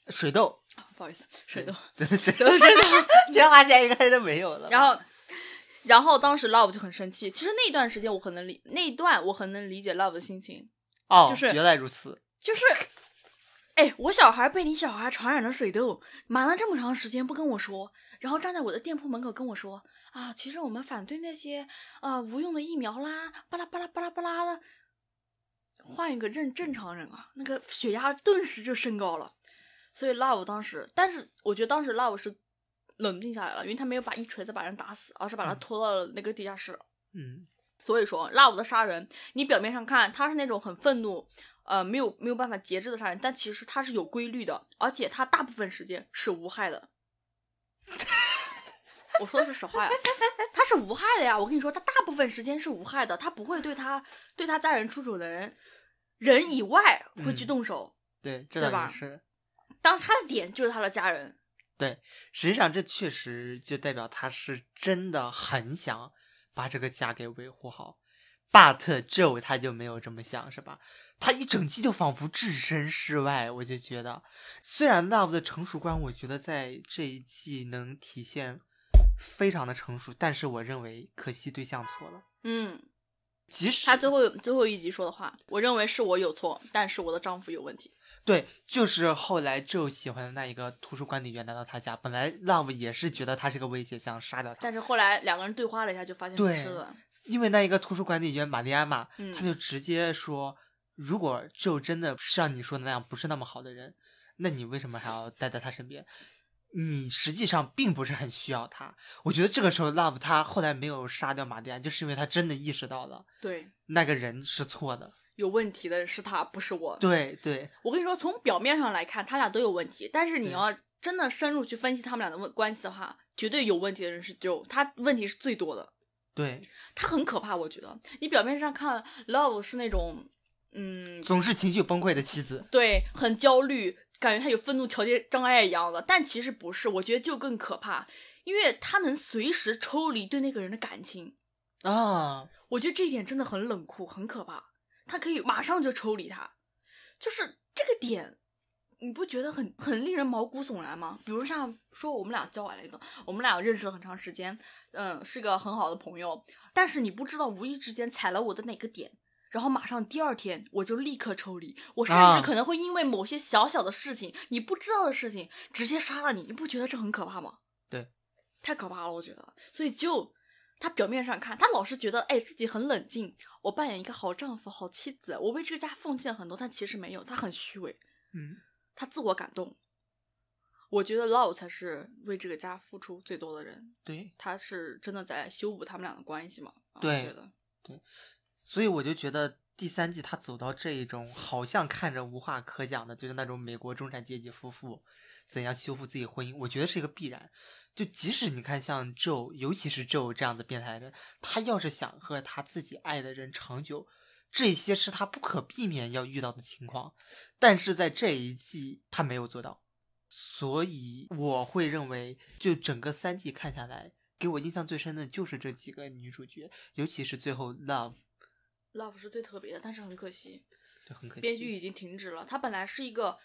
Speaker 1: 水痘，
Speaker 2: 不好意思，水痘，
Speaker 1: 水
Speaker 2: 痘，水痘，
Speaker 1: 天花现在应该都没有了。
Speaker 2: 然后，然后当时 Love 就很生气。其实那段时间我很能理，那一段我很能理解 Love 的心情。
Speaker 1: 哦，
Speaker 2: 就是
Speaker 1: 原来如此，
Speaker 2: 就是。哎，我小孩被你小孩传染了水痘，瞒了这么长时间不跟我说，然后站在我的店铺门口跟我说啊，其实我们反对那些啊、无用的疫苗啦，巴拉巴拉巴拉巴拉的。换一个正正常人啊，那个血压顿时就升高了。所以 Love 当时，但是我觉得当时 Love 是冷静下来了，因为他没有把一锤子把人打死，而是把他
Speaker 1: 嗯
Speaker 2: 拖到了那个地下室。
Speaker 1: 嗯
Speaker 2: 所以说，Love 的杀人，你表面上看他是那种很愤怒，呃，没有没有办法节制的杀人，但其实他是有规律的，而且他大部分时间是无害的。我说的是实话呀，他是无害的呀。我跟你说，他大部分时间是无害的，他不会对他对他家人出手的人人以外会去
Speaker 1: 嗯
Speaker 2: 动手。
Speaker 1: 对，这
Speaker 2: 对吧
Speaker 1: 倒是。
Speaker 2: 当他的点就是他的家人，
Speaker 1: 对，实际上这确实就代表他是真的很想把这个家给维护好。But Joe 他就没有这么想，是吧？他一整季就仿佛置身事外，我就觉得，虽然 Love 的成熟观，我觉得在这一季能体现非常的成熟，但是我认为可惜对象错了。
Speaker 2: 嗯，
Speaker 1: 即使
Speaker 2: 他最后最后一集说的话，我认为是我有错，但是我的丈夫有问题。
Speaker 1: 对，就是后来 Joe 喜欢的那一个图书管理员来到他家，本来 Love 也是觉得他是个威胁，想杀掉他，
Speaker 2: 但是后来两个人对话了一下，就发现不是了。
Speaker 1: 因为那一个图书管理员玛丽安嘛，
Speaker 2: 嗯
Speaker 1: 他就直接说，如果 Joe 真的像你说的那样不是那么好的人，那你为什么还要待在他身边？你实际上并不是很需要他。我觉得这个时候 Love 他后来没有杀掉玛丽安，就是因为他真的意识到了
Speaker 2: 对，
Speaker 1: 那个人是错的。
Speaker 2: 有问题的是他，不是我。
Speaker 1: 对对
Speaker 2: 我跟你说，从表面上来看，他俩都有问题，但是你要真的深入去分析他们俩的问关系的话，绝对有问题的人是 Joe，他问题是最多的，
Speaker 1: 对，
Speaker 2: 他很可怕。我觉得你表面上看 Love 是那种，嗯，
Speaker 1: 总是情绪崩溃的妻子。
Speaker 2: 对，很焦虑，感觉他有愤怒调节障碍一样的，但其实不是，我觉得就更可怕，因为他能随时抽离对那个人的感情，
Speaker 1: 啊，
Speaker 2: 我觉得这一点真的很冷酷，很可怕。他可以马上就抽离他，就是这个点，你不觉得很很令人毛骨悚然吗？比如像说我们俩交往了一个，我们俩认识了很长时间，嗯，是个很好的朋友，但是你不知道无意之间踩了我的哪个点。然后马上第二天我就立刻抽离，我甚
Speaker 1: 啊
Speaker 2: 至可能会因为某些小小的事情，你不知道的事情，直接杀了你，你不觉得这很可怕吗？
Speaker 1: 对，
Speaker 2: 太可怕了，我觉得。所以就他表面上看，他老是觉得哎自己很冷静，我扮演一个好丈夫、好妻子，我为这个家奉献很多，但其实没有，他很虚伪，
Speaker 1: 嗯，
Speaker 2: 他自我感动。我觉得 Love 才是为这个家付出最多的人，
Speaker 1: 对，
Speaker 2: 他是真的在修补他们俩的关系嘛？啊
Speaker 1: 对
Speaker 2: 我觉得
Speaker 1: 所以我就觉得第三季他走到这一种好像看着无话可讲的，就是那种美国中产阶级夫妇怎样修复自己婚姻，我觉得是一个必然。就即使你看像 Joe，尤其是 Joe 这样的变态的人，他要是想和他自己爱的人长久，这些是他不可避免要遇到的情况。但是在这一季他没有做到，所以我会认为，就整个三季看下来，给我印象最深的就是这几个女主角，尤其是最后 Love。
Speaker 2: Love 是最特别的，但是很可惜，
Speaker 1: 对很可惜。
Speaker 2: 编剧已经停止了。他本来是一个，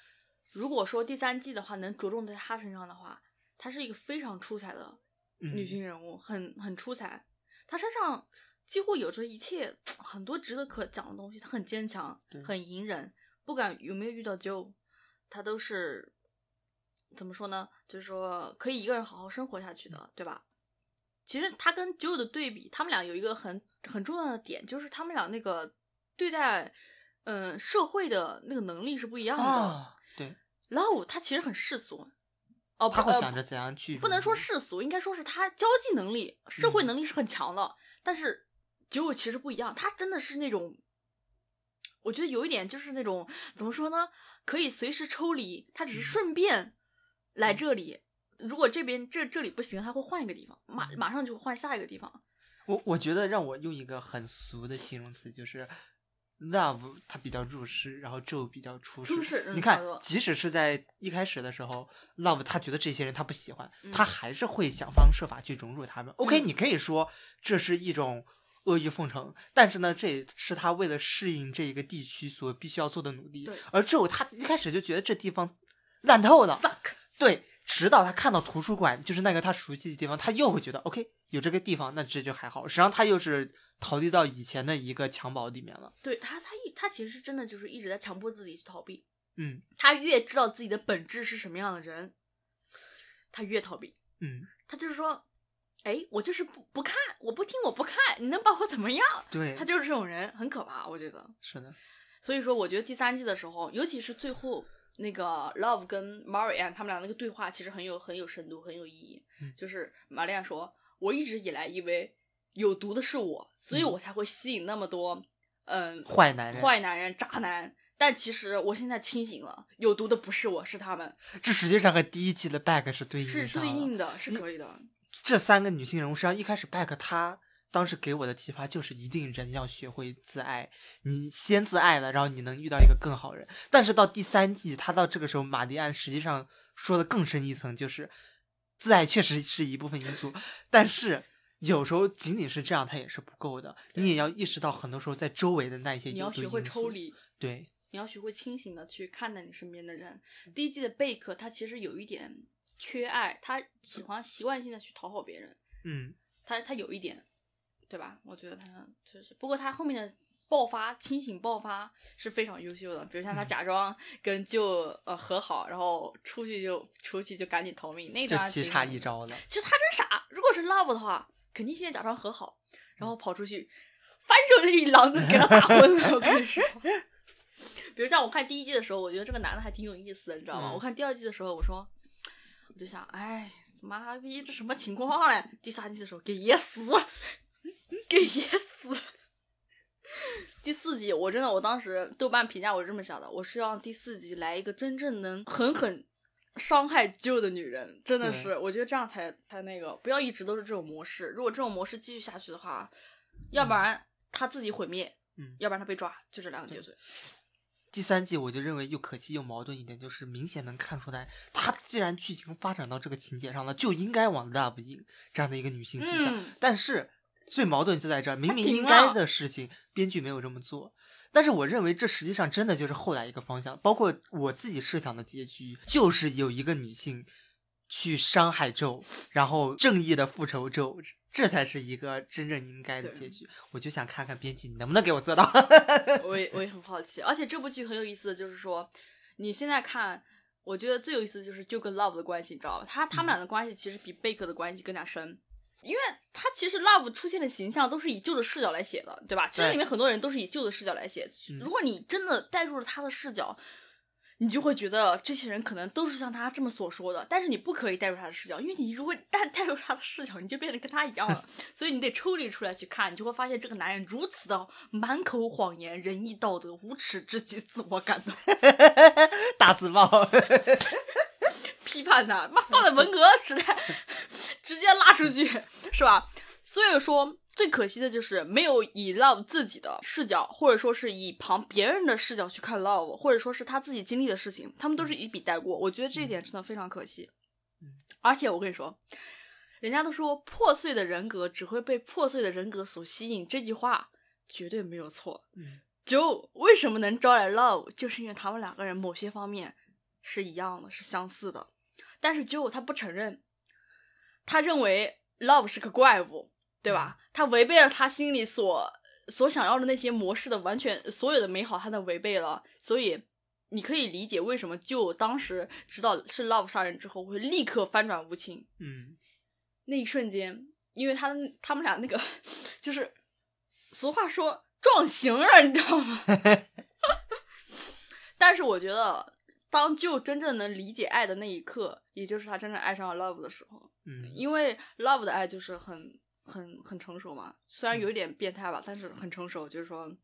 Speaker 2: 如果说第三季的话能着重在他身上的话，她是一个非常出彩的女
Speaker 1: 嗯
Speaker 2: 性人物，很很出彩。她身上几乎有着一切 很多值得可讲的东西。她很坚强，很隐忍，不管有没有遇到 Joe，她都是怎么说呢？就是说可以一个人好好生活下去的，对吧？其实她跟 Joe 的对比，他们俩有一个很很重要的点，就是他们俩那个对待嗯、社会的那个能力是不一样的。
Speaker 1: 啊，对
Speaker 2: ，Love 他其实很世俗，哦，
Speaker 1: 他会想着怎样去
Speaker 2: 不能说世俗，应该说是他交际能力、社会
Speaker 1: 嗯
Speaker 2: 能力是很强的。但是九九其实不一样，他真的是那种，我觉得有一点就是那种怎么说呢，可以随时抽离，他只是顺便来这里。如果这边这这里不行，他会换一个地方，马马上就换下一个地方。
Speaker 1: 我我觉得让我用一个很俗的形容词，就是 love 它比较入世，然后 Joe 比较出世。
Speaker 2: 出世嗯
Speaker 1: 你看即使是在一开始的时候，love 他觉得这些人他不喜欢，
Speaker 2: 嗯
Speaker 1: 他还是会想方设法去融入他们。OK，
Speaker 2: 嗯
Speaker 1: 你可以说这是一种。阿谀奉承，但是呢，这也是他为了适应这一个地区所必须要做的努力
Speaker 2: 对。
Speaker 1: 而 Joe 他一开始就觉得这地方烂透了
Speaker 2: ，fuck，
Speaker 1: 对，直到他看到图书馆，就是那个他熟悉的地方，他又会觉得 OK，有这个地方，那这就还好。实际上他又是逃离到以前的一个襁褓里面了。
Speaker 2: 对他他一他其实真的就是一直在强迫自己去逃避。
Speaker 1: 嗯
Speaker 2: 他越知道自己的本质是什么样的人，他越逃避。
Speaker 1: 嗯，
Speaker 2: 他就是说，哎，我就是不不看，我不听，我不看，你能把我怎么样？
Speaker 1: 对，
Speaker 2: 他就是这种人，很可怕，我觉得。
Speaker 1: 是的，
Speaker 2: 所以说，我觉得第三季的时候，尤其是最后那个 Love 跟 Marianne 他们俩那个对话，其实很有很有深度，很有意义。
Speaker 1: 嗯
Speaker 2: 就是玛丽亚说：“我一直以来以为有毒的是我，所以
Speaker 1: 嗯
Speaker 2: 我才会吸引那么多嗯
Speaker 1: 坏男人，
Speaker 2: 坏男人、渣男。但其实我现在清醒了，有毒的不是我，是他们，
Speaker 1: 这实际上和第一季的 Back 是对应
Speaker 2: 是对应的，是可以的。
Speaker 1: 这三个女性人物，实际上一开始 Back 她当时给我的启发就是，一定人要学会自爱。你先自爱了，然后你能遇到一个更好人。但是到第三季，她到这个时候，玛丽安实际上说的更深一层，就是自爱确实是一部分因素，但是有时候仅仅是这样，它也是不够的。你也要意识到，很多时候在周围的那一些
Speaker 2: 你要学会抽。离，
Speaker 1: 对，
Speaker 2: 你要学会清醒的去看待你身边的人。第一季的贝克，他其实有一点缺爱，他喜欢习惯性的去讨好别人，
Speaker 1: 嗯，
Speaker 2: 他他有一点，对吧？我觉得他就是，不过他后面的爆发，清醒爆发是非常优秀的。比如像他
Speaker 1: 嗯
Speaker 2: 假装跟舅呃和好，然后出去就出去就赶紧逃命，那
Speaker 1: 就
Speaker 2: 段其实
Speaker 1: 棋差一。招的。
Speaker 2: 其实他真傻，如果是 Love 的话，肯定现在假装和好，然后跑出去翻手就一狼子给他打昏了。我跟你说。比如像我看第一季的时候，我觉得这个男的还挺有意思的，你知道吗？
Speaker 1: 嗯
Speaker 2: 我看第二季的时候，我说，我就想，哎，妈逼，这什么情况嘞？第三季的时候给噎死，给噎死。第四季，我真的，我当时豆瓣评价我是这么想的，我是让第四季来一个真正能狠狠伤害旧的女人，真的是，我觉得这样才才那个，不要一直都是这种模式。如果这种模式继续下去的话，要不然他自己毁灭，
Speaker 1: 嗯
Speaker 2: 要不然他被抓，就这两个结局。
Speaker 1: 第三季我就认为又可惜又矛盾一点，就是明显能看出来，她既然剧情发展到这个情节上了，就应该往 Love 这样的一个女性形象。
Speaker 2: 嗯
Speaker 1: 但是最矛盾就在这儿，明明应该的事情，编剧没有这么做。但是我认为这实际上真的就是后来一个方向，包括我自己设想的结局，就是有一个女性去伤害纣，然后正义的复仇纣，这才是一个真正应该的结局。我就想看看编剧你能不能给我做到。
Speaker 2: 我也我也很好奇，而且这部剧很有意思的就是说，你现在看，我觉得最有意思的就是就跟 Love 的关系，你知道吧？他他们俩的关系其实比贝克的关系更加深，因为他其实 Love 出现的形象都是以旧的视角来写的，对吧？其实里面很多人都是以旧的视角来写，
Speaker 1: 嗯
Speaker 2: 如果你真的带入了他的视角。你就会觉得这些人可能都是像他这么所说的，但是你不可以带入他的视角，因为你如果带 带入他的视角，你就变得跟他一样了。所以你得抽离出来去看，你就会发现这个男人如此的满口谎言、仁义道德、无耻至极、自我感动，
Speaker 1: 大字报。
Speaker 2: 批判他，妈放在文革时代，直接拉出去，是吧？所以说，最可惜的就是没有以 Love 自己的视角，或者说是以旁别人的视角去看 Love，或者说是他自己经历的事情，他们都是一笔带过。我觉得这一点真的非常可惜。而且我跟你说，人家都说破碎的人格只会被破碎的人格所吸引，这句话绝对没有错。
Speaker 1: 嗯
Speaker 2: 就为什么能招来 Love，就是因为他们两个人某些方面是一样的，是相似的。但是 Joe 他不承认，他认为 Love 是个怪物，对吧？他违背了他心里所所想要的那些模式的完全所有的美好，他都违背了。所以你可以理解为什么 Joe 当时知道是 Love 杀人之后会立刻翻转无情。
Speaker 1: 嗯
Speaker 2: 那一瞬间，因为他他们俩那个 就是俗话说撞型了，你知道吗？但是我觉得，当就真正能理解爱的那一刻，也就是他真正爱上了 Love 的时候，
Speaker 1: 嗯
Speaker 2: 因为 Love 的爱就是很很很成熟嘛，虽然有一点变态吧，但是很成熟，就是说。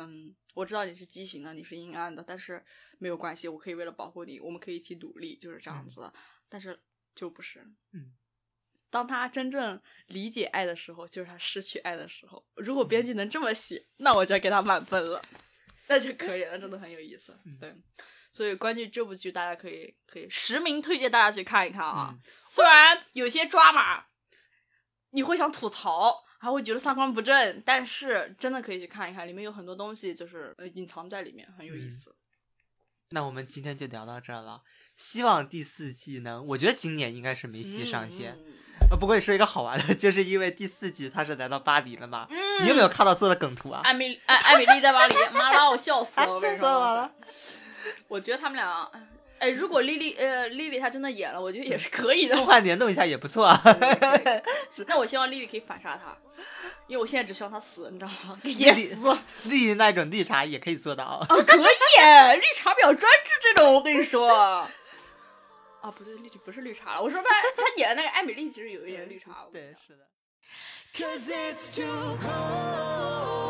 Speaker 2: 嗯，我知道你是畸形的，你是阴暗的，但是没有关系，我可以为了保护你，我们可以一起努力，就是这样子的。但是就不是，
Speaker 1: 嗯，
Speaker 2: 当他真正理解爱的时候，就是他失去爱的时候。如果编剧能这么写，那我就要给他满分了，那就可以了，真的很有意思。
Speaker 1: 嗯
Speaker 2: 对，所以关于这部剧，大家可以可以实名推荐大家去看一看啊。
Speaker 1: 嗯
Speaker 2: 虽然有些抓马，你会想吐槽，还会觉得三观不正，但是真的可以去看一看，里面有很多东西就是呃隐藏在里面，很有意
Speaker 1: 嗯
Speaker 2: 思。
Speaker 1: 那我们今天就聊到这儿了。希望第四季呢，我觉得今年应该是梅西上线。
Speaker 2: 嗯
Speaker 1: 呃，不过也说一个好玩的，就是因为第四季他是来到巴黎了嘛。
Speaker 2: 嗯
Speaker 1: 你有没有看到做的梗图啊？
Speaker 2: 艾米艾艾米丽在巴黎，妈拉我笑死了！我跟你
Speaker 1: 笑死我了。
Speaker 2: 我觉得他们俩，哎，如果丽丽呃丽丽她真的演了，我觉得也是可以的。
Speaker 1: 梦幻联动一下也不错啊。
Speaker 2: 那我希望丽丽可以反杀他，因为我现在只希望他死，你知道吗？给
Speaker 1: 丽丽
Speaker 2: 噎死。
Speaker 1: 丽那种绿茶也可以做到。
Speaker 2: 啊，可以，绿茶比较专制这种，我跟你说。啊，不对，丽丽不是绿茶了。我说她她演的那个艾米丽其实有一点绿茶。
Speaker 1: 对，是的。
Speaker 3: Cause it's too cold